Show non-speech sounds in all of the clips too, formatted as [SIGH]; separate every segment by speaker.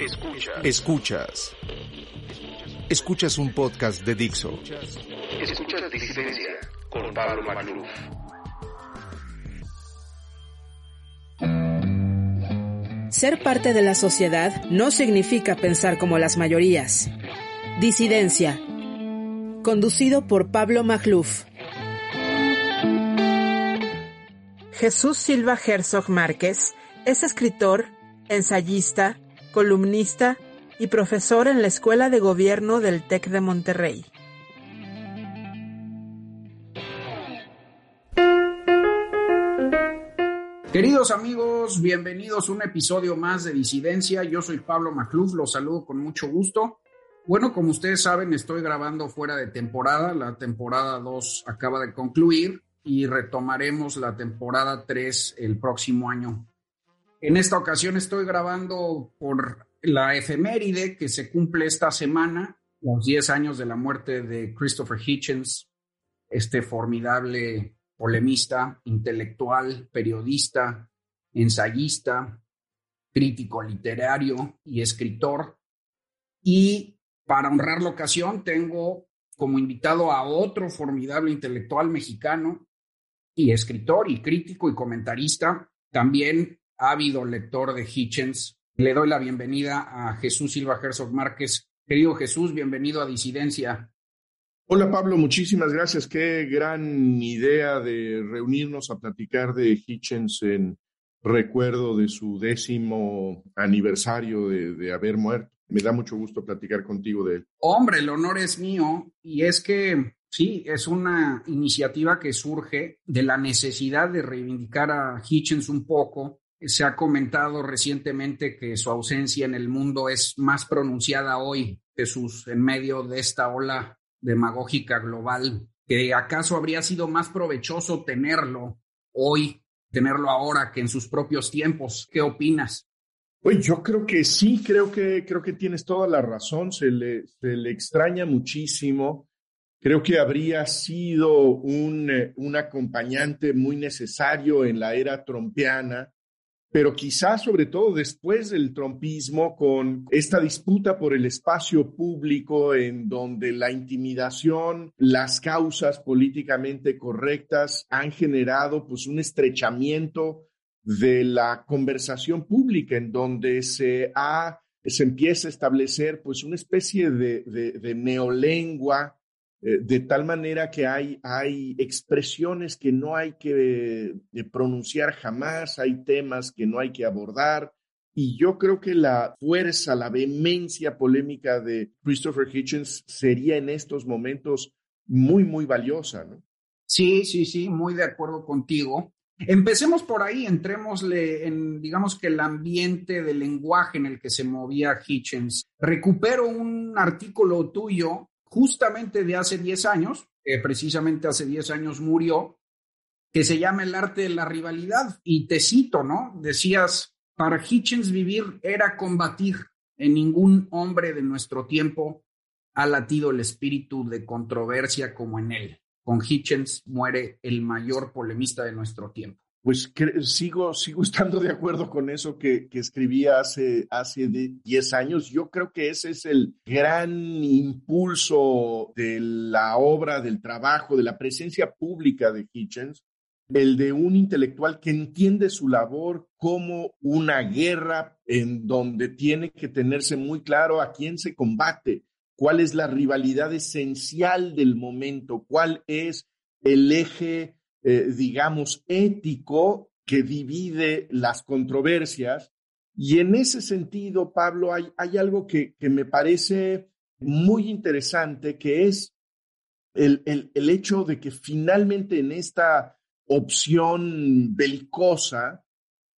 Speaker 1: Escuchas. Escuchas. Escuchas un podcast de Dixo.
Speaker 2: Escuchas Disidencia con Pablo Magluf.
Speaker 3: Ser parte de la sociedad no significa pensar como las mayorías. Disidencia. Conducido por Pablo Magluf. Jesús Silva Herzog Márquez es escritor, ensayista, columnista y profesor en la Escuela de Gobierno del TEC de Monterrey.
Speaker 4: Queridos amigos, bienvenidos a un episodio más de Disidencia. Yo soy Pablo Macluf, los saludo con mucho gusto. Bueno, como ustedes saben, estoy grabando fuera de temporada. La temporada 2 acaba de concluir y retomaremos la temporada 3 el próximo año. En esta ocasión estoy grabando por la efeméride que se cumple esta semana, los 10 años de la muerte de Christopher Hitchens, este formidable polemista, intelectual, periodista, ensayista, crítico literario y escritor. Y para honrar la ocasión tengo como invitado a otro formidable intelectual mexicano y escritor y crítico y comentarista, también ávido lector de Hitchens. Le doy la bienvenida a Jesús Silva Herzog Márquez. Querido Jesús, bienvenido a Disidencia.
Speaker 5: Hola Pablo, muchísimas gracias. Qué gran idea de reunirnos a platicar de Hitchens en recuerdo de su décimo aniversario de, de, haber muerto. Me da mucho gusto platicar contigo de él.
Speaker 4: Hombre, el honor es mío y es que sí, es una iniciativa que surge de la necesidad de reivindicar a Hitchens un poco. Se ha comentado recientemente que su ausencia en el mundo es más pronunciada hoy, Jesús, en medio de esta ola demagógica global, que acaso habría sido más provechoso tenerlo hoy, tenerlo ahora que en sus propios tiempos. ¿Qué opinas?
Speaker 5: Pues yo creo que sí, creo que, creo que tienes toda la razón, se le, extraña muchísimo. Creo que habría sido un, un acompañante muy necesario en la era trompeana pero quizás sobre todo después del trompismo, con esta disputa por el espacio público en donde la intimidación, las causas políticamente correctas han generado pues un estrechamiento de la conversación pública en donde se ha se empieza a establecer pues una especie de, de, de neolengua eh, de tal manera que hay, hay expresiones que no hay que eh, pronunciar jamás, hay temas que no hay que abordar. Y yo creo que la fuerza, la vehemencia polémica de Christopher Hitchens sería en estos momentos muy, muy valiosa.
Speaker 4: Sí, sí, sí, muy de acuerdo contigo. Empecemos por ahí, entrémosle en, digamos que el ambiente del lenguaje en el que se movía Hitchens. Recupero un artículo tuyo justamente de hace 10 años, precisamente hace 10 años murió, que se llama El arte de la rivalidad. Y te cito, ¿no? Decías, para Hitchens vivir era combatir. En ningún hombre de nuestro tiempo ha latido el espíritu de controversia como en él. Con Hitchens muere el mayor polemista de nuestro tiempo.
Speaker 5: Pues sigo, sigo [LAUGHS] estando de acuerdo con eso que, que escribí hace, hace 10 años. Yo creo que ese es el gran impulso de la obra, del trabajo, de la presencia pública de Hitchens, el de un intelectual que entiende su labor como una guerra en donde tiene que tenerse muy claro a quién se combate, cuál es la rivalidad esencial del momento, cuál es el eje eh, digamos, ético que divide las controversias. Y en ese sentido, Pablo, hay, hay algo que, que, me parece muy interesante, que es el, el, el hecho de que finalmente en esta opción belicosa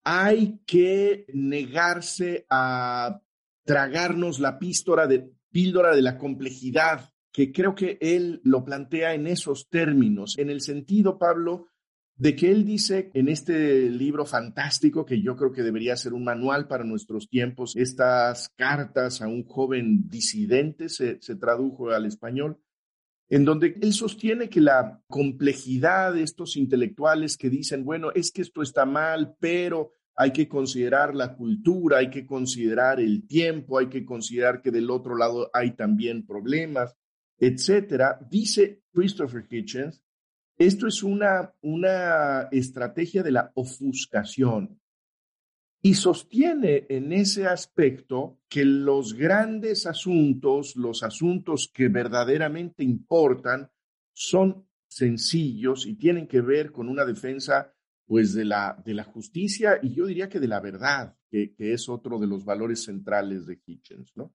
Speaker 5: hay que negarse a tragarnos la píldora de, píldora de la complejidad que creo que él lo plantea en esos términos, en el sentido, Pablo, de que él dice en este libro fantástico, que yo creo que debería ser un manual para nuestros tiempos, estas cartas a un joven disidente, se, se tradujo al español, en donde él sostiene que la complejidad de estos intelectuales que dicen, bueno, es que esto está mal, pero hay que considerar la cultura, hay que considerar el tiempo, hay que considerar que del otro lado hay también problemas, etcétera. Dice Christopher Hitchens, esto es una, una estrategia de la ofuscación y sostiene en ese aspecto que los grandes asuntos, los asuntos que verdaderamente importan, son sencillos y tienen que ver con una defensa pues de la, de la justicia y yo diría que de la verdad, que, que es otro de los valores centrales de Hitchens, ¿no?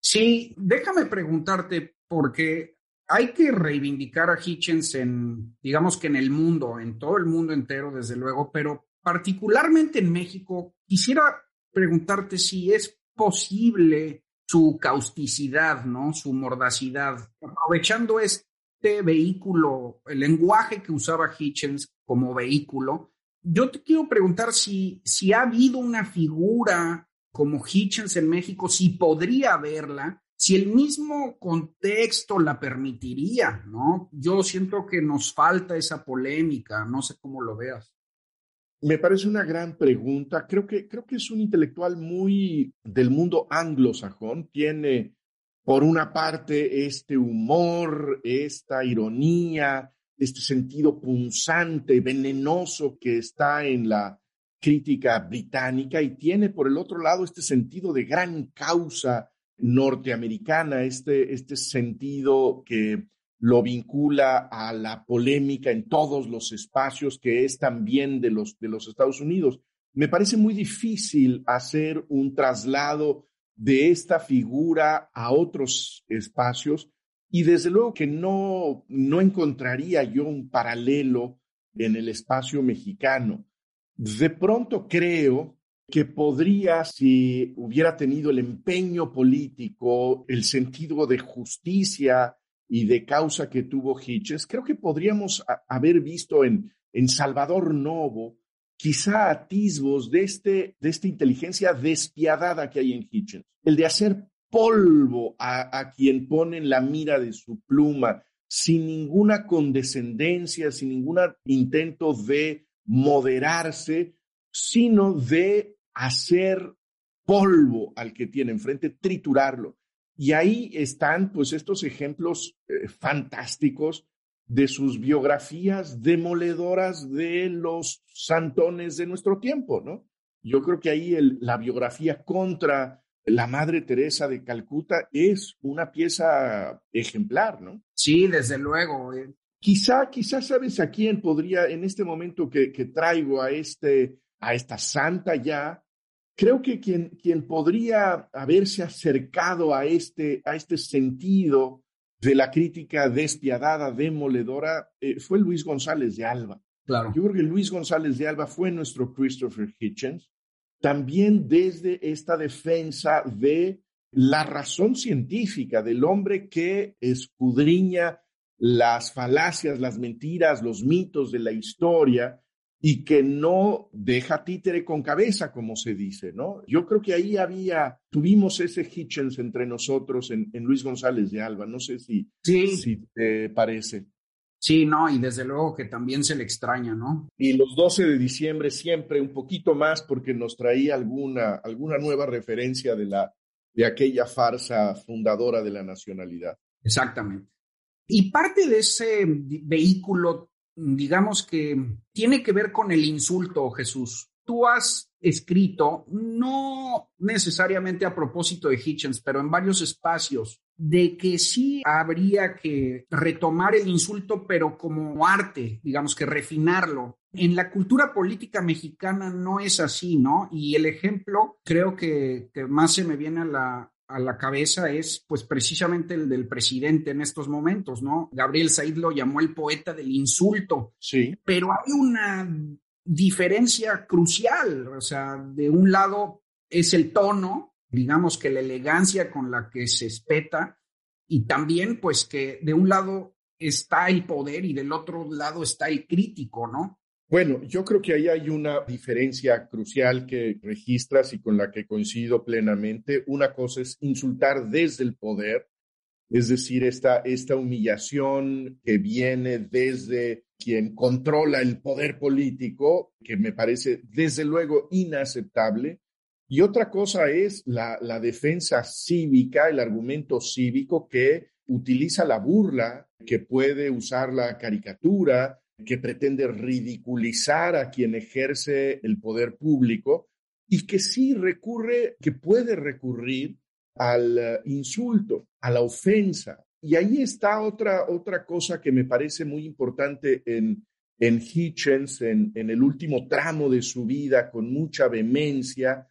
Speaker 4: Sí, déjame preguntarte, porque hay que reivindicar a Hitchens en, digamos que en el mundo, en todo el mundo entero, desde luego, pero particularmente en México, quisiera preguntarte si es posible su causticidad, ¿no? Su mordacidad, aprovechando este vehículo, el lenguaje que usaba Hitchens como vehículo. Yo te quiero preguntar si, si ha habido una figura como Hitchens en México, si podría haberla, si el mismo contexto la permitiría, ¿no? Yo siento que nos falta esa polémica, no sé cómo lo veas.
Speaker 5: Me parece una gran pregunta. Creo que, creo que es un intelectual muy del mundo anglosajón. Tiene, por una parte, este humor, esta ironía, este sentido punzante, venenoso que está en la crítica británica y tiene, por el otro lado, este sentido de gran causa norteamericana, este, este sentido que lo vincula a la polémica en todos los espacios que es también de los, de los Estados Unidos. Me parece muy difícil hacer un traslado de esta figura a otros espacios y desde luego que no, no encontraría yo un paralelo en el espacio mexicano. De pronto creo que podría, si hubiera tenido el empeño político, el sentido de justicia, y de causa que tuvo Hitchens, creo que podríamos haber visto en, en Salvador Novo quizá atisbos de, este, de esta inteligencia despiadada que hay en Hitchens, el de hacer polvo a, a quien pone en la mira de su pluma, sin ninguna condescendencia, sin ningún intento de moderarse, sino de hacer polvo al que tiene enfrente, triturarlo. Y ahí están pues estos ejemplos eh, fantásticos de sus biografías demoledoras de los santones de nuestro tiempo, ¿no? Yo creo que ahí la biografía contra la Madre Teresa de Calcuta es una pieza ejemplar, ¿no?
Speaker 4: Sí, desde luego. Eh.
Speaker 5: Quizá, quizá sabes a quién podría, en este momento que, que traigo a, este, a esta santa ya, Creo que quien, quien podría haberse acercado a este, a este sentido de la crítica despiadada, demoledora, eh, fue Luis González de Alba.
Speaker 4: Claro.
Speaker 5: Yo creo que Luis González de Alba fue nuestro Christopher Hitchens, también desde esta defensa de la razón científica del hombre que escudriña las falacias, las mentiras, los mitos de la historia y que no deja títere con cabeza, como se dice, ¿no? Yo creo que ahí había, tuvimos ese Hitchens entre nosotros en, Luis González de Alba, no sé si,
Speaker 4: sí.
Speaker 5: si te parece.
Speaker 4: Sí, no, y desde luego que también se le extraña, ¿no?
Speaker 5: Y los 12 de diciembre siempre un poquito más porque nos traía alguna, alguna nueva referencia de, la, de aquella farsa fundadora de la nacionalidad.
Speaker 4: Exactamente. Y parte de ese vehículo digamos que tiene que ver con el insulto, Jesús. Tú has escrito, no necesariamente a propósito de Hitchens, pero en varios espacios, de que sí habría que retomar el insulto, pero como arte, digamos que refinarlo. En la cultura política mexicana no es así, ¿no? Y el ejemplo creo que, que más se me viene a la, a la cabeza es pues precisamente el del presidente en estos momentos, ¿no? Gabriel Said lo llamó el poeta del insulto.
Speaker 5: Sí.
Speaker 4: Pero hay una diferencia crucial, o sea, de un lado es el tono, digamos que la elegancia con la que se espeta y también pues que de un lado está el poder y del otro lado está el crítico, ¿no?
Speaker 5: Bueno, yo creo que ahí hay una diferencia crucial que registras y con la que coincido plenamente. Una cosa es insultar desde el poder es decir, esta, esta humillación que viene desde quien controla el poder político, que me parece desde luego inaceptable. Y otra cosa es la, la defensa cívica, el argumento cívico que utiliza la burla, que puede usar la caricatura, que pretende ridiculizar a quien ejerce el poder público y que sí recurre, que puede recurrir al eh, insulto, a la ofensa. Y ahí está otra, otra cosa que me parece muy importante en, en Hitchens, en, en el último tramo de su vida, con mucha vehemencia,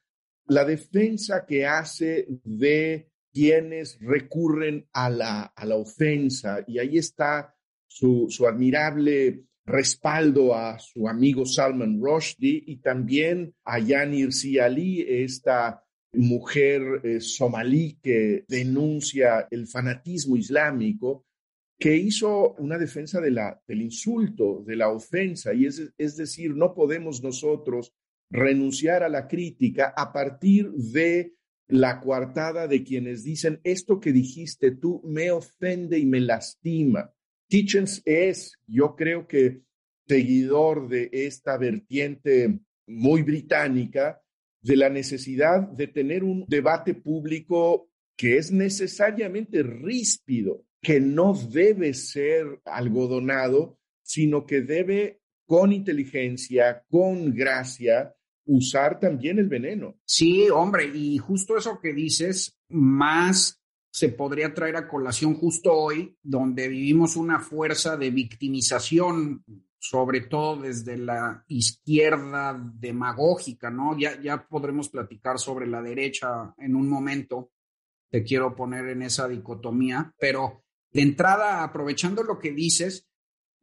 Speaker 5: la defensa que hace de quienes recurren a la, a la ofensa. Y ahí está su, su admirable respaldo a su amigo Salman Rushdie y también a Yanir Ali, esta mujer eh, somalí que denuncia el fanatismo islámico, que hizo una defensa de la, del insulto, de la ofensa, y es, es decir, no podemos nosotros renunciar a la crítica a partir de la coartada de quienes dicen, esto que dijiste tú me ofende y me lastima. Kitchens es, yo creo que, seguidor de esta vertiente muy británica, de la necesidad de tener un debate público que es necesariamente ríspido, que no debe ser algodonado, sino que debe con inteligencia, con gracia, usar también el veneno.
Speaker 4: Sí, hombre, y justo eso que dices, más se podría traer a colación justo hoy, donde vivimos una fuerza de victimización sobre todo desde la izquierda demagógica, ¿no? Ya, ya podremos platicar sobre la derecha en un momento, te quiero poner en esa dicotomía, pero de entrada, aprovechando lo que dices,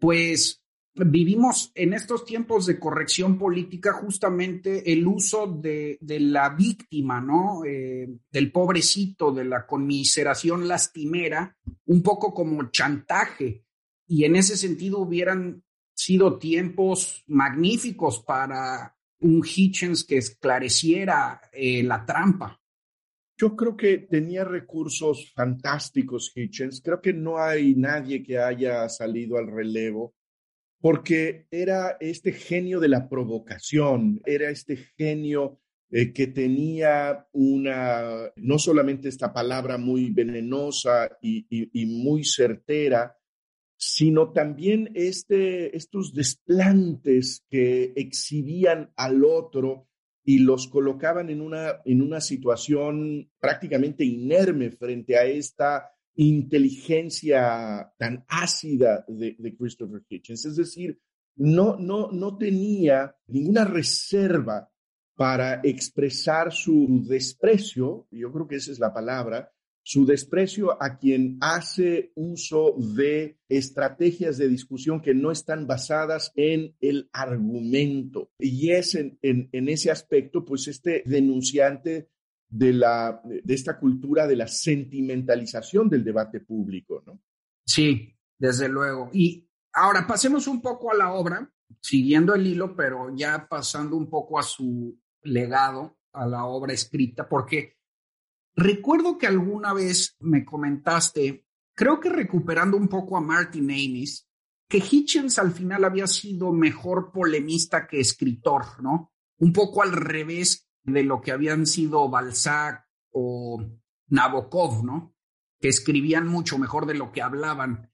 Speaker 4: pues vivimos en estos tiempos de corrección política justamente el uso de, de la víctima, ¿no? Eh, del pobrecito, de la conmiseración lastimera, un poco como chantaje. Y en ese sentido hubieran sido tiempos magníficos para un Hitchens que esclareciera eh, la trampa.
Speaker 5: Yo creo que tenía recursos fantásticos Hitchens. Creo que no hay nadie que haya salido al relevo porque era este genio de la provocación, era este genio eh, que tenía una, no solamente esta palabra muy venenosa y muy certera, sino también este, estos desplantes que exhibían al otro y los colocaban en una, en una situación prácticamente inerme frente a esta inteligencia tan ácida de, Christopher Hitchens. Es decir, no, no, no tenía ninguna reserva para expresar su desprecio, yo creo que esa es la palabra, su desprecio a quien hace uso de estrategias de discusión que no están basadas en el argumento. Y es en, ese aspecto, pues este denunciante de, la, de esta cultura de la sentimentalización del debate público, ¿no?
Speaker 4: Sí, desde luego. Y ahora pasemos un poco a la obra, siguiendo el hilo, pero ya pasando un poco a su legado, a la obra escrita, porque Recuerdo que alguna vez me comentaste, creo que recuperando un poco a Martin Amis, que Hitchens al final había sido mejor polemista que escritor, ¿no? Un poco al revés de lo que habían sido Balzac o Nabokov, ¿no? Que escribían mucho mejor de lo que hablaban.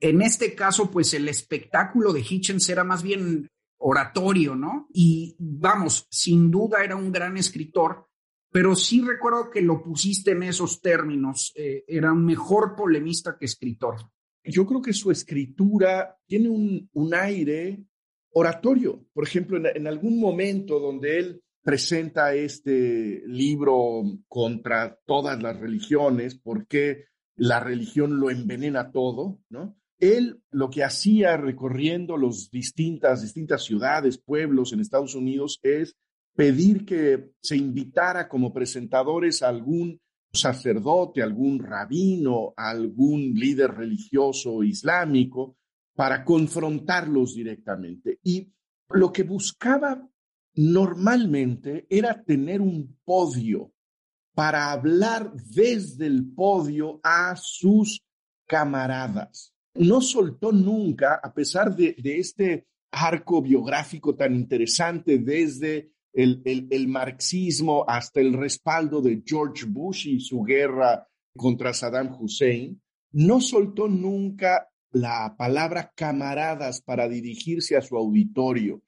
Speaker 4: En este caso, pues el espectáculo de Hitchens era más bien oratorio, ¿no? Y vamos, sin duda era un gran escritor, pero sí recuerdo que lo pusiste en esos términos. Eh, era un mejor polemista que escritor.
Speaker 5: Yo creo que su escritura tiene un, un aire oratorio. Por ejemplo, en, en, algún momento donde él presenta este libro contra todas las religiones, porque la religión lo envenena todo, ¿no? Él lo que hacía recorriendo las distintas, distintas ciudades, pueblos en Estados Unidos es pedir que se invitara como presentadores a algún sacerdote, algún rabino, algún líder religioso islámico para confrontarlos directamente. Y lo que buscaba normalmente era tener un podio para hablar desde el podio a sus camaradas. No soltó nunca, a pesar de, este arco biográfico tan interesante desde el, el, marxismo hasta el respaldo de George Bush y su guerra contra Saddam Hussein, no soltó nunca la palabra camaradas para dirigirse a su auditorio,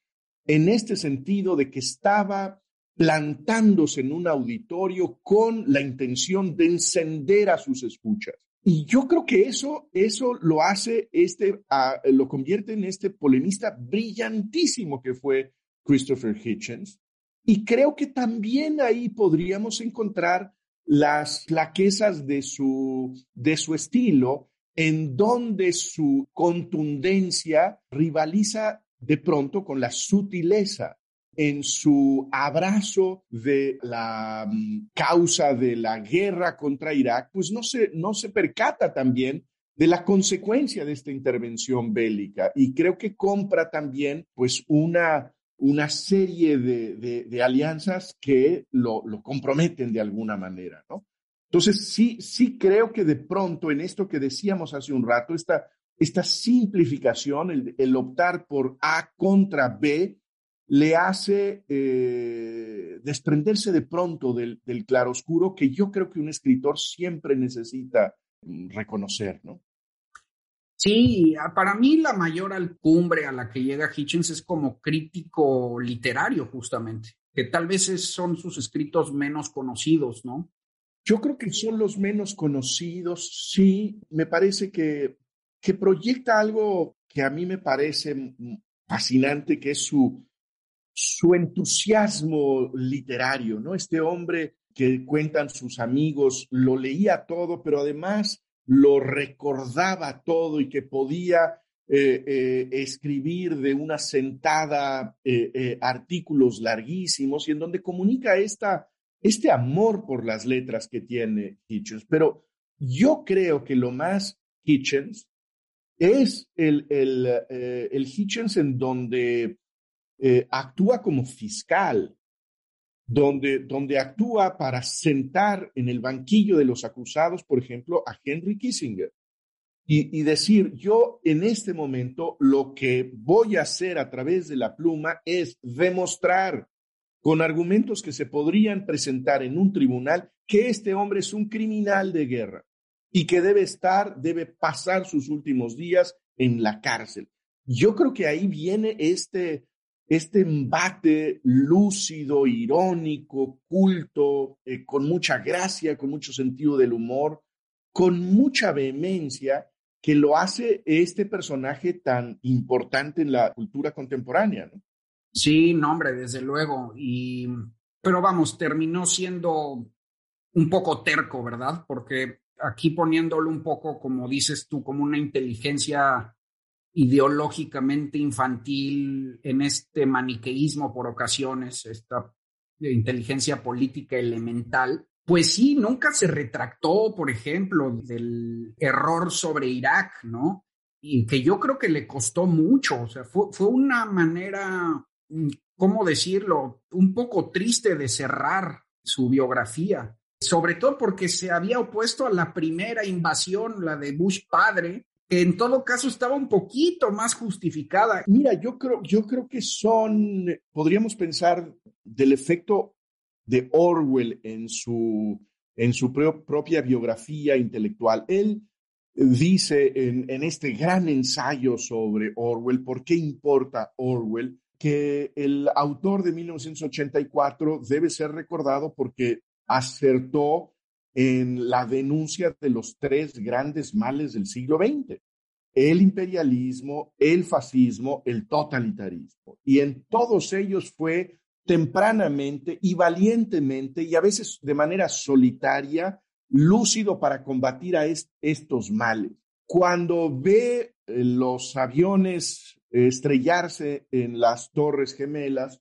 Speaker 5: en este sentido de que estaba plantándose en un auditorio con la intención de encender a sus escuchas. Y yo creo que eso, eso lo hace, este, lo convierte en este polemista brillantísimo que fue Christopher Hitchens. Y creo que también ahí podríamos encontrar las flaquezas de su, de su estilo, en donde su contundencia rivaliza de pronto con la sutileza en su abrazo de la mm, causa de la guerra contra Irak, pues no se, no se percata también de la consecuencia de esta intervención bélica y creo que compra también pues una, una serie de, de, alianzas que lo, lo, comprometen de alguna manera, ¿no? Entonces, sí, sí creo que de pronto en esto que decíamos hace un rato, esta, esta simplificación, el, el optar por A contra B, le hace eh, desprenderse de pronto del, del claroscuro que yo creo que un escritor siempre necesita mm, reconocer, ¿no?
Speaker 4: Sí, para mí la mayor alcumbre a la que llega Hitchens es como crítico literario, justamente, que tal vez son sus escritos menos conocidos, ¿no?
Speaker 5: Yo creo que son los menos conocidos, sí, me parece que, que proyecta algo que a mí me parece fascinante, que es su, su entusiasmo literario, ¿no? Este hombre que cuentan sus amigos, lo leía todo, pero además lo recordaba todo y que podía eh, eh, escribir de una sentada eh, artículos larguísimos y en donde comunica esta, este amor por las letras que tiene Hitchens. Pero yo creo que lo más Hitchens es el, el, el Hitchens en donde eh, actúa como fiscal, donde, donde actúa para sentar en el banquillo de los acusados, por ejemplo, a Henry Kissinger. Y, decir, yo en este momento lo que voy a hacer a través de la pluma es demostrar con argumentos que se podrían presentar en un tribunal que este hombre es un criminal de guerra y que debe estar, debe pasar sus últimos días en la cárcel. Yo creo que ahí viene este, este embate lúcido, irónico, culto, eh, con mucha gracia, con mucho sentido del humor, con mucha vehemencia, que lo hace este personaje tan importante en la cultura contemporánea.
Speaker 4: Sí, no, hombre, desde luego. Y, pero vamos, terminó siendo un poco terco, ¿verdad? Porque aquí poniéndolo un poco, como dices tú, como una inteligencia ideológicamente infantil en este maniqueísmo por ocasiones, esta inteligencia política elemental, pues sí, nunca se retractó, por ejemplo, del error sobre Irak, ¿no? Y que yo creo que le costó mucho, o sea, fue, fue una manera, ¿cómo decirlo?, un poco triste de cerrar su biografía, sobre todo porque se había opuesto a la primera invasión, la de Bush padre, que en todo caso estaba un poquito más justificada.
Speaker 5: Mira, yo creo, yo creo que son, podríamos pensar del efecto de Orwell en su, en su propia biografía intelectual. Él dice en, en este gran ensayo sobre Orwell, ¿por qué importa Orwell? que el autor de 1984 debe ser recordado porque acertó en la denuncia de los tres grandes males del siglo XX, el imperialismo, el fascismo, el totalitarismo. Y en todos ellos fue tempranamente y valientemente y a veces de manera solitaria, lúcido para combatir a estos males. Cuando ve eh, los aviones estrellarse en las Torres Gemelas,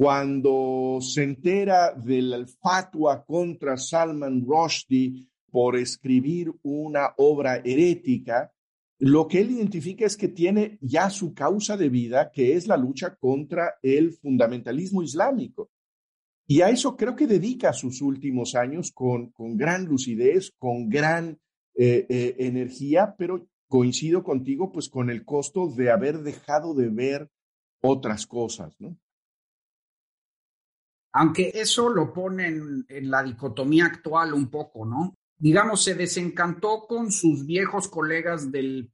Speaker 5: cuando se entera del fatua contra Salman Rushdie por escribir una obra herética, lo que él identifica es que tiene ya su causa de vida, que es la lucha contra el fundamentalismo islámico. Y a eso creo que dedica sus últimos años con, con gran lucidez, con gran eh, eh, energía, pero coincido contigo, pues con el costo de haber dejado de ver otras cosas, ¿no?
Speaker 4: Aunque eso lo pone en, la dicotomía actual un poco, ¿no? Digamos, se desencantó con sus viejos colegas del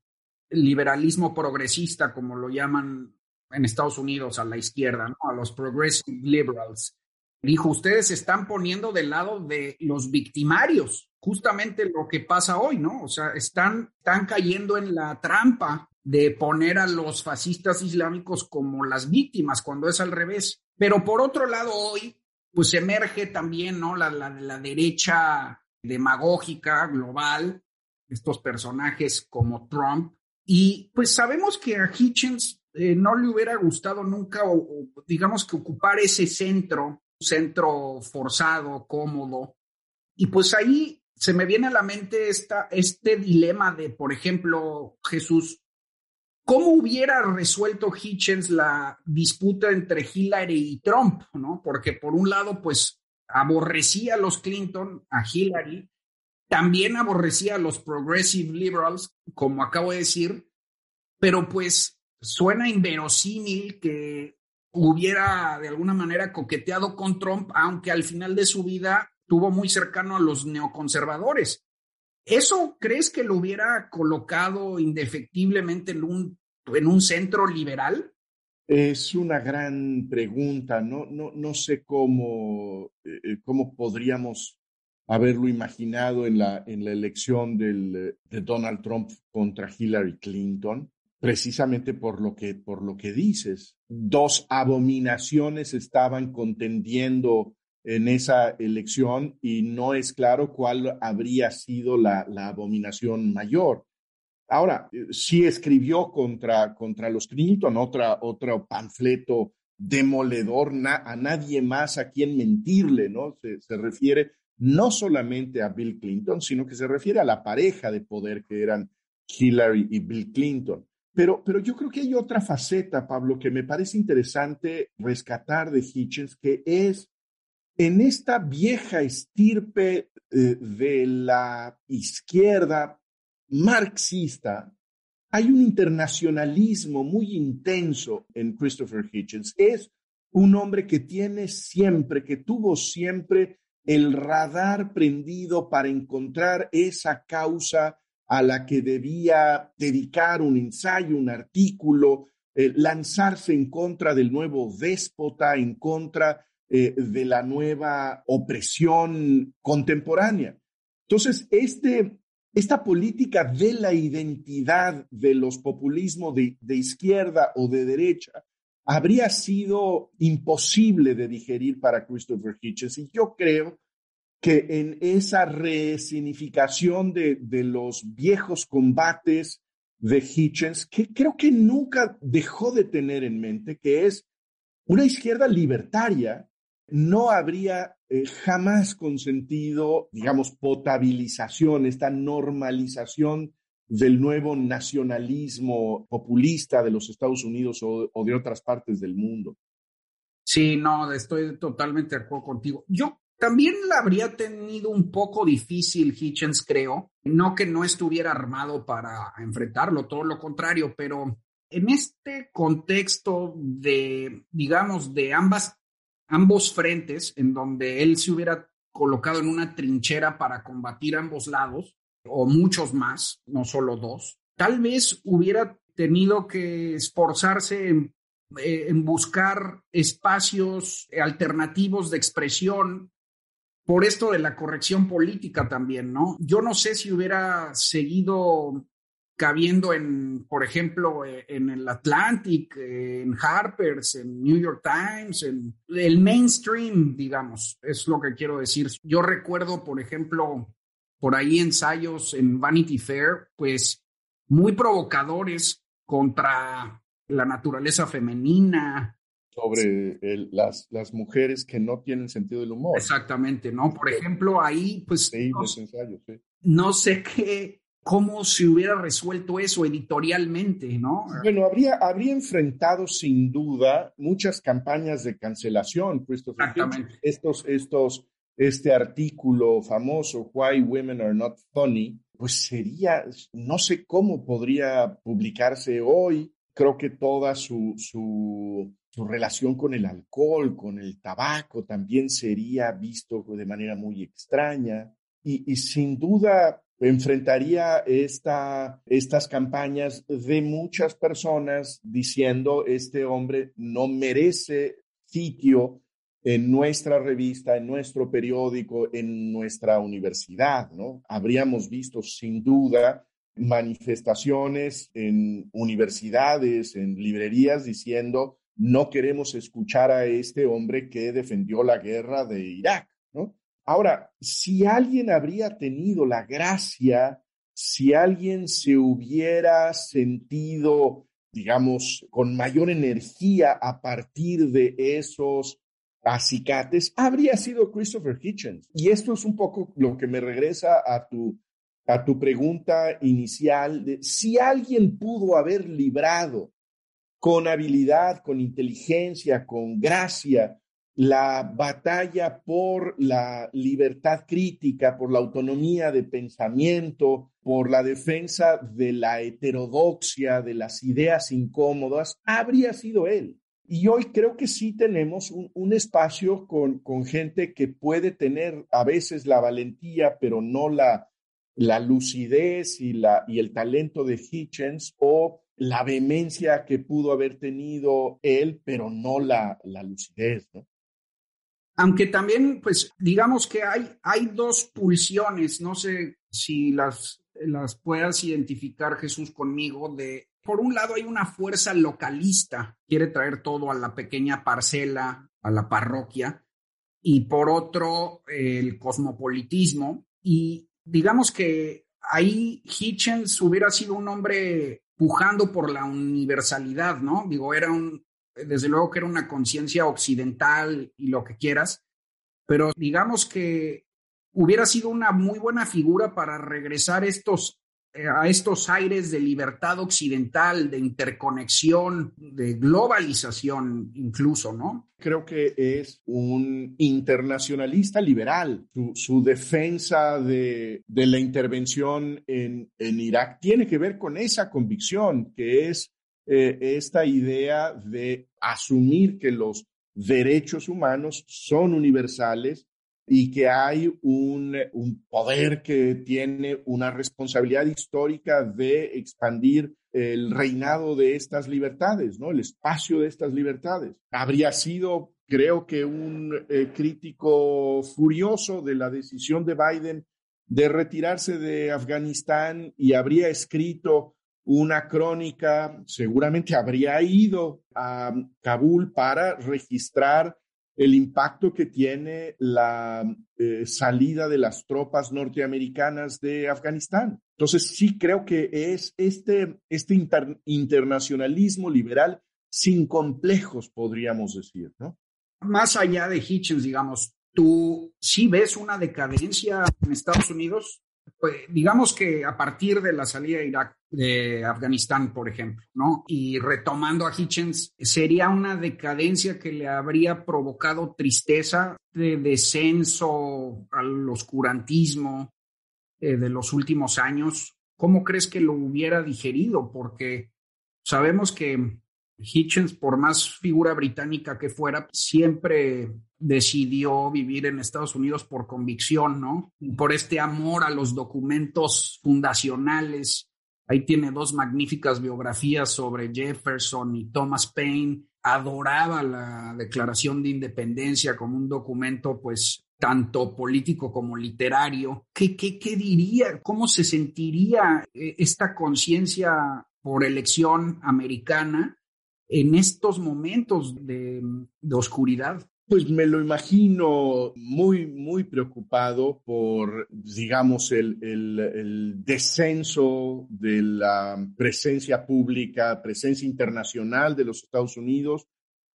Speaker 4: liberalismo progresista, como lo llaman en Estados Unidos a la izquierda, ¿no? a los progressive liberals. Dijo, ustedes están poniendo del lado de los victimarios, justamente lo que pasa hoy, ¿no? O sea, están, están cayendo en la trampa de poner a los fascistas islámicos como las víctimas, cuando es al revés. Pero por otro lado, hoy, pues emerge también, ¿no? La, la, la derecha demagógica global, estos personajes como Trump. Y pues sabemos que a Hitchens eh, no le hubiera gustado nunca, digamos que ocupar ese centro, centro forzado, cómodo. Y pues ahí se me viene a la mente esta, este dilema de, por ejemplo, Jesús, ¿cómo hubiera resuelto Hitchens la disputa entre Hillary y Trump? ¿no? Porque por un lado, pues aborrecía a los Clinton, a Hillary, también aborrecía a los progressive liberals, como acabo de decir, pero pues suena inverosímil que hubiera de alguna manera coqueteado con Trump, aunque al final de su vida tuvo muy cercano a los neoconservadores. ¿Eso crees que lo hubiera colocado indefectiblemente en un, en un centro liberal?
Speaker 5: Es una gran pregunta. No, no, no sé cómo, eh, eh, cómo podríamos haberlo imaginado en la, en la elección del, de Donald Trump contra Hillary Clinton, precisamente por lo que, por lo que dices. Dos abominaciones estaban contendiendo en esa elección y no es claro cuál habría sido la, la abominación mayor. Ahora, eh, sí escribió contra, contra los Clinton otra, otro panfleto demoledor, a nadie más a quien mentirle, ¿no? Se, se, refiere no solamente a Bill Clinton, sino que se refiere a la pareja de poder que eran Hillary y Bill Clinton. Pero, pero yo creo que hay otra faceta, Pablo, que me parece interesante rescatar de Hitchens, que es en esta vieja estirpe eh, de la izquierda marxista, hay un internacionalismo muy intenso en Christopher Hitchens. Es un hombre que tiene siempre, que tuvo siempre el radar prendido para encontrar esa causa a la que debía dedicar un ensayo, un artículo, eh, lanzarse en contra del nuevo déspota, en contra eh, de la nueva opresión contemporánea. Entonces, este, esta política de la identidad de los populismos de, izquierda o de derecha habría sido imposible de digerir para Christopher Hitchens. Y yo creo que en esa resignificación de, de los viejos combates de Hitchens, que creo que nunca dejó de tener en mente, que es una izquierda libertaria no habría eh, jamás consentido, digamos, potabilización, esta normalización del nuevo nacionalismo populista de los Estados Unidos o, o, de otras partes del mundo.
Speaker 4: Sí, no, estoy totalmente de acuerdo contigo. Yo también la habría tenido un poco difícil Hitchens, creo. No que no estuviera armado para enfrentarlo, todo lo contrario, pero en este contexto de, digamos, de ambas ambos frentes en donde él se hubiera colocado en una trinchera para combatir ambos lados, o muchos más, no solo dos, tal vez hubiera tenido que esforzarse en, eh, buscar espacios alternativos de expresión por esto de la corrección política también, ¿no? Yo no sé si hubiera seguido cabiendo en, por ejemplo, eh, en el Atlantic, en Harper's, en New York Times, en el mainstream, digamos, es lo que quiero decir. Yo recuerdo, por ejemplo, por ahí ensayos en Vanity Fair, pues muy provocadores contra la naturaleza femenina.
Speaker 5: Sobre el, las, las mujeres que no tienen sentido del humor.
Speaker 4: Exactamente, ¿no? Por ejemplo, ahí, pues...
Speaker 5: Sí, no, ensayos, sí.
Speaker 4: no sé qué cómo se hubiera resuelto eso editorialmente, ¿no?
Speaker 5: Bueno, habría, habría enfrentado sin duda muchas campañas de cancelación,
Speaker 4: Exactamente.
Speaker 5: Estos, estos, este artículo famoso, Why Women Are Not Funny, pues sería, no sé cómo podría publicarse hoy. Creo que toda su, su, su relación con el alcohol, con el tabaco, también sería visto de manera muy extraña. Y, y sin duda enfrentaría esta, estas campañas de muchas personas diciendo este hombre no merece sitio en nuestra revista, en nuestro periódico, en nuestra universidad, ¿no? Habríamos visto sin duda manifestaciones en universidades, en librerías diciendo no queremos escuchar a este hombre que defendió la guerra de Irak, ¿no? Ahora, si alguien habría tenido la gracia, si alguien se hubiera sentido, digamos, con mayor energía a partir de esos acicates, habría sido Christopher Hitchens. Y esto es un poco lo que me regresa a tu, a tu pregunta inicial si alguien pudo haber librado con habilidad, con inteligencia, con gracia, la batalla por la libertad crítica, por la autonomía de pensamiento, por la defensa de la heterodoxia, de las ideas incómodas, habría sido él. Y hoy creo que sí tenemos un, espacio con, con, gente que puede tener a veces la valentía, pero no la, la lucidez y, la, y el talento de Hitchens o la vehemencia que pudo haber tenido él, pero no la, la lucidez. ¿no?
Speaker 4: Aunque también, pues, digamos que hay, hay dos pulsiones, no sé si las, las puedas identificar, Jesús, conmigo, de por un lado hay una fuerza localista, quiere traer todo a la pequeña parcela, a la parroquia, y por otro el cosmopolitismo. Y digamos que ahí Hitchens hubiera sido un hombre pujando por la universalidad, ¿no? Digo, era un, desde luego que era una conciencia occidental y lo que quieras, pero digamos que hubiera sido una muy buena figura para regresar estos a estos aires de libertad occidental, de interconexión, de globalización incluso, ¿no?
Speaker 5: Creo que es un internacionalista liberal. Su, defensa de, la intervención en, Irak tiene que ver con esa convicción, que es eh, esta idea de asumir que los derechos humanos son universales y que hay un, poder que tiene una responsabilidad histórica de expandir el reinado de estas libertades, ¿no? El espacio de estas libertades. Habría sido, creo que, un eh, crítico furioso de la decisión de Biden de retirarse de Afganistán y habría escrito una crónica, seguramente habría ido a Kabul para registrar el impacto que tiene la eh, salida de las tropas norteamericanas de Afganistán. Entonces, sí creo que es este, este internacionalismo liberal sin complejos, podríamos decir, ¿no?
Speaker 4: Más allá de Hitchens, digamos, ¿tú sí ves una decadencia en Estados Unidos? Pues, digamos que a partir de la salida de Irak, de Afganistán, por ejemplo, ¿no? Y retomando a Hitchens, sería una decadencia que le habría provocado tristeza de descenso al oscurantismo eh, de los últimos años. ¿Cómo crees que lo hubiera digerido? Porque sabemos que Hitchens, por más figura británica que fuera, siempre decidió vivir en Estados Unidos por convicción, ¿no? Por este amor a los documentos fundacionales. Ahí tiene dos magníficas biografías sobre Jefferson y Thomas Paine. Adoraba la Declaración de Independencia como un documento, pues, tanto político como literario. ¿Qué, qué, diría? ¿Cómo se sentiría eh, esta conciencia por elección americana en estos momentos de, oscuridad?
Speaker 5: Pues me lo imagino muy, muy preocupado por, digamos, el, descenso de la presencia pública, presencia internacional de los Estados Unidos,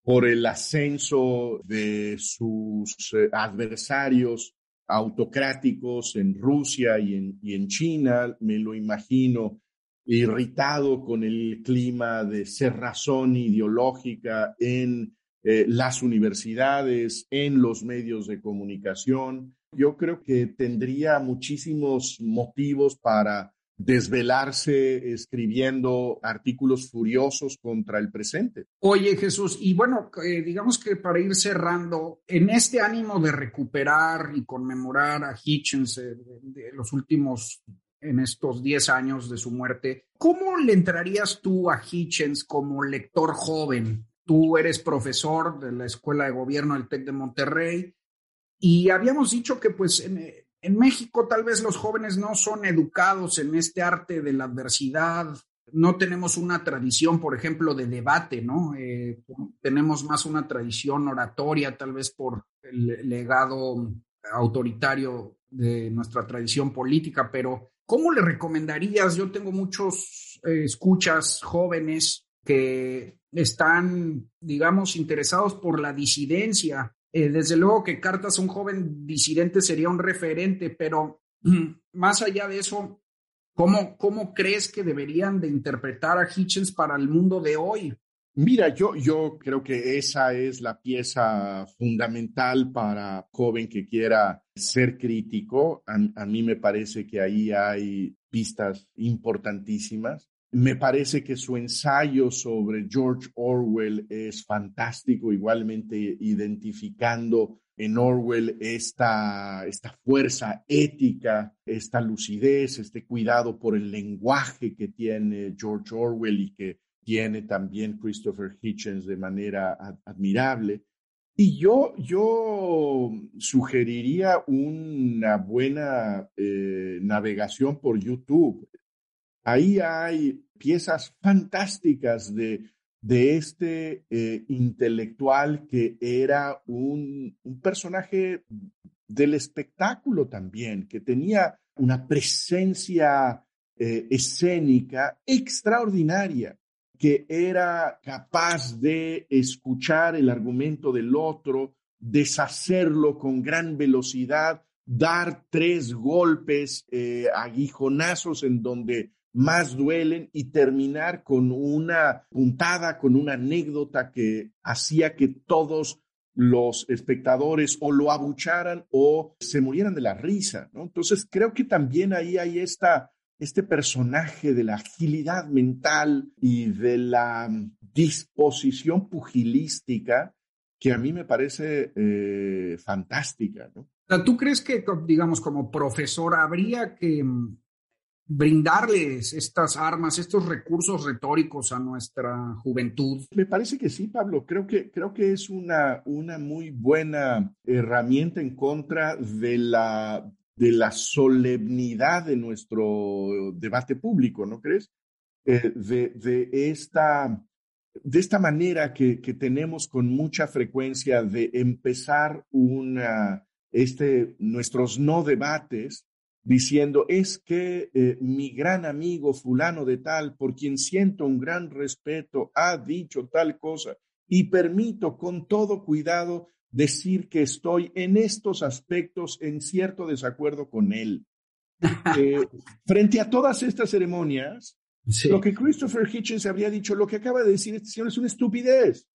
Speaker 5: por el ascenso de sus eh, adversarios autocráticos en Rusia y en China, me lo imagino irritado con el clima de cerrazón ideológica en eh, las universidades, en los medios de comunicación. Yo creo que tendría muchísimos motivos para desvelarse escribiendo artículos furiosos contra el presente.
Speaker 4: Oye Jesús, y bueno, eh, digamos que para ir cerrando, en este ánimo de recuperar y conmemorar a Hitchens eh, de, los últimos, en estos 10 años de su muerte, ¿cómo le entrarías tú a Hitchens como lector joven? Tú eres profesor de la Escuela de Gobierno del TEC de Monterrey y habíamos dicho que pues en, México tal vez los jóvenes no son educados en este arte de la adversidad, no tenemos una tradición, por ejemplo, de debate, ¿no? Eh, tenemos más una tradición oratoria, tal vez por el legado autoritario de nuestra tradición política, pero ¿cómo le recomendarías? Yo tengo muchos eh, escuchas jóvenes que están, digamos, interesados por la disidencia eh, desde luego que Cartas, un joven disidente, sería un referente, pero [CLEARS THROAT] más allá de eso, ¿cómo, ¿cómo crees que deberían de interpretar a Hitchens para el mundo de hoy?
Speaker 5: Mira, yo, yo creo que esa es la pieza fundamental para joven que quiera ser crítico. a mí me parece que ahí hay pistas importantísimas. Me parece que su ensayo sobre George Orwell es fantástico, igualmente identificando en Orwell esta, esta fuerza ética, esta lucidez, este cuidado por el lenguaje que tiene George Orwell y que tiene también Christopher Hitchens de manera admirable. Y yo, yo sugeriría una buena eh, navegación por YouTube. Ahí hay piezas fantásticas de, de este eh, intelectual que era un, personaje del espectáculo también, que tenía una presencia eh, escénica extraordinaria, que era capaz de escuchar el argumento del otro, deshacerlo con gran velocidad, dar tres golpes, eh, aguijonazos en donde más duelen y terminar con una puntada, con una anécdota que hacía que todos los espectadores o lo abucharan o se murieran de la risa, ¿no? Entonces creo que también ahí hay esta, este personaje de la agilidad mental y de la disposición pugilística que a mí me parece eh, fantástica, ¿no?
Speaker 4: ¿Tú crees que, digamos, como profesor, habría que brindarles estas armas, estos recursos retóricos a nuestra juventud?
Speaker 5: Me parece que sí, Pablo. Creo que, creo que es una, una muy buena herramienta en contra de la, de la solemnidad de nuestro debate público, ¿no crees? Eh, de, esta, de esta manera que, que tenemos con mucha frecuencia de empezar una, este, nuestros no debates diciendo, es que eh, mi gran amigo fulano de tal, por quien siento un gran respeto, ha dicho tal cosa y permito con todo cuidado decir que estoy en estos aspectos en cierto desacuerdo con él. Eh, [LAUGHS] frente a todas estas ceremonias, lo que Christopher Hitchens habría dicho, lo que acaba de decir este señor es una estupidez.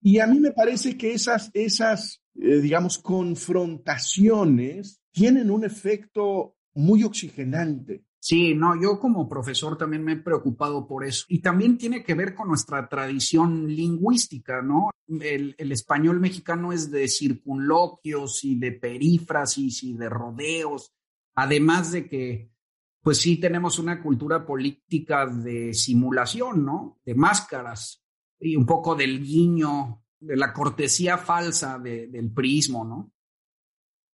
Speaker 5: Y a mí me parece que esas, esas eh, digamos, confrontaciones tienen un efecto muy oxigenante.
Speaker 4: Sí, no, yo como profesor también me he preocupado por eso. Y también tiene que ver con nuestra tradición lingüística, ¿no? El, español mexicano es de circunloquios y de perífrasis y de rodeos, además de que, pues sí, tenemos una cultura política de simulación, ¿no? De máscaras y un poco del guiño, de la cortesía falsa del prismo, ¿no?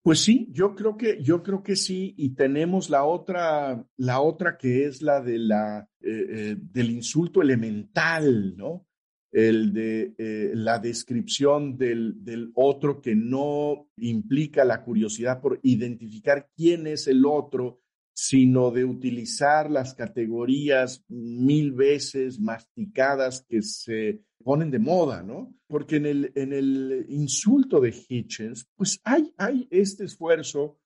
Speaker 5: Pues sí, yo creo que, yo creo que sí, y tenemos la otra, la otra que es la de la, eh, eh, del insulto elemental, ¿no? El de eh, la descripción del, del otro que no implica la curiosidad por identificar quién es el otro, sino de utilizar las categorías mil veces masticadas que se ponen de moda, ¿no? Porque en el, en el insulto de Hitchens, pues hay, hay este esfuerzo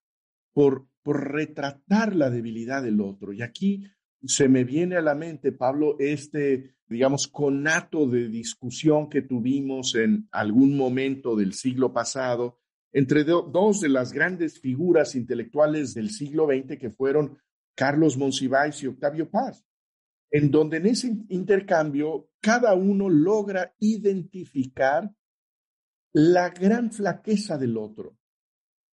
Speaker 5: por, por retratar la debilidad del otro. Y aquí se me viene a la mente, Pablo, este, digamos, conato de discusión que tuvimos en algún momento del siglo pasado entre dos de las grandes figuras intelectuales del siglo XX que fueron Carlos Monsiváis y Octavio Paz, en donde en ese intercambio cada uno logra identificar la gran flaqueza del otro.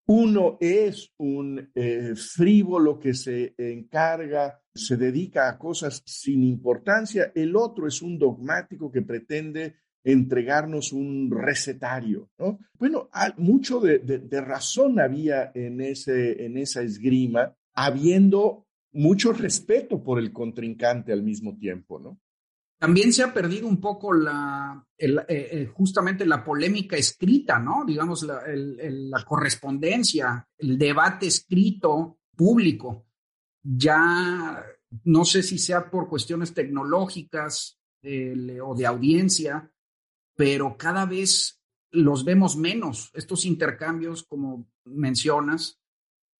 Speaker 5: Uno es un eh, frívolo que se encarga, se dedica a cosas sin importancia, el otro es un dogmático que pretende entregarnos un recetario, ¿no? Bueno, mucho de, razón había en, ese, en esa esgrima, habiendo mucho respeto por el contrincante al mismo tiempo, ¿no?
Speaker 4: También se ha perdido un poco la, eh, eh, justamente la polémica escrita, ¿no? Digamos, la, la correspondencia, el debate escrito público. Ya no sé si sea por cuestiones tecnológicas o de audiencia, pero cada vez los vemos menos. Estos intercambios, como mencionas,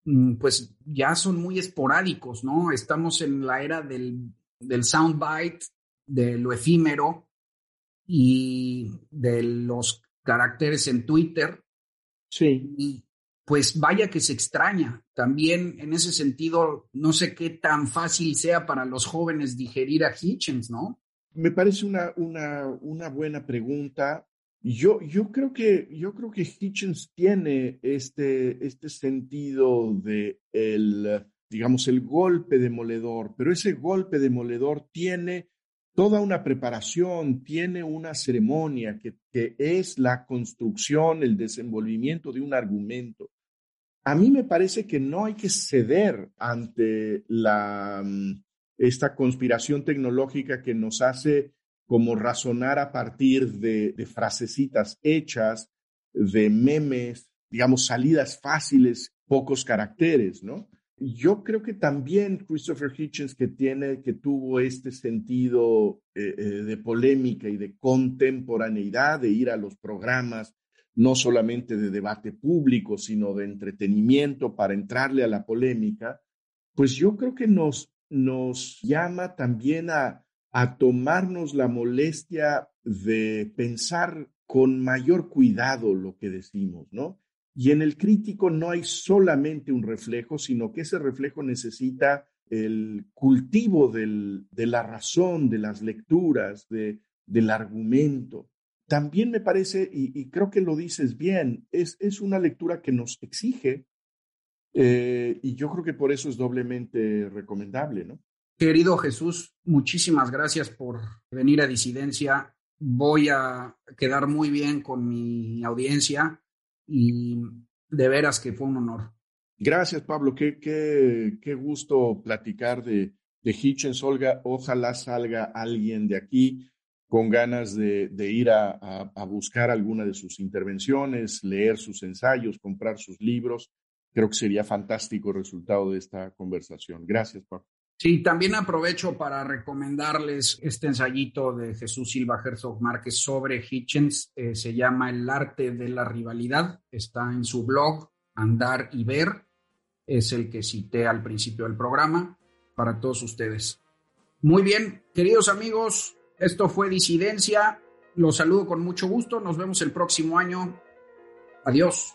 Speaker 4: mm, pues ya son muy esporádicos, ¿no? Estamos en la era del, del soundbite, de lo efímero y de los caracteres en Twitter.
Speaker 5: Sí.
Speaker 4: Y pues vaya que se extraña. También en ese sentido, no sé qué tan fácil sea para los jóvenes digerir a Hitchens, ¿no?
Speaker 5: Me parece una, una, buena pregunta. Yo, yo, creo que, yo creo que Hitchens tiene este, este sentido de el, digamos, el golpe demoledor, pero ese golpe demoledor tiene toda una preparación, tiene una ceremonia que, que es la construcción, el desenvolvimiento de un argumento. A mí me parece que no hay que ceder ante la, mm, esta conspiración tecnológica que nos hace como razonar a partir de, frasecitas hechas, de memes, digamos, salidas fáciles, pocos caracteres, ¿no? Yo creo que también Christopher Hitchens, que tiene, que tuvo este sentido eh, eh, de polémica y de contemporaneidad, de ir a los programas, no solamente de debate público, sino de entretenimiento para entrarle a la polémica, pues yo creo que nos, nos llama también a, a tomarnos la molestia de pensar con mayor cuidado lo que decimos, ¿no? Y en el crítico no hay solamente un reflejo, sino que ese reflejo necesita el cultivo de la razón, de las lecturas, de, del argumento. También me parece, y, creo que lo dices bien, es una lectura que nos exige eh, y yo creo que por eso es doblemente recomendable, ¿no?
Speaker 4: Querido Jesús, muchísimas gracias por venir a Disidencia. Voy a quedar muy bien con mi audiencia y de veras que fue un honor.
Speaker 5: Gracias, Pablo. Qué, qué, qué gusto platicar de, de Hitchens. Olga, ojalá salga alguien de aquí con ganas de, de ir a, a, a buscar alguna de sus intervenciones, leer sus ensayos, comprar sus libros creo que sería fantástico resultado de esta conversación. Gracias, Pablo.
Speaker 4: Sí, también aprovecho para recomendarles este ensayito de Jesús Silva Herzog Márquez sobre Hitchens. Eh, se llama El arte de la rivalidad. Está en su blog Andar y Ver. Es el que cité al principio del programa para todos ustedes. Muy bien, queridos amigos, esto fue Disidencia. Los saludo con mucho gusto. Nos vemos el próximo año. Adiós.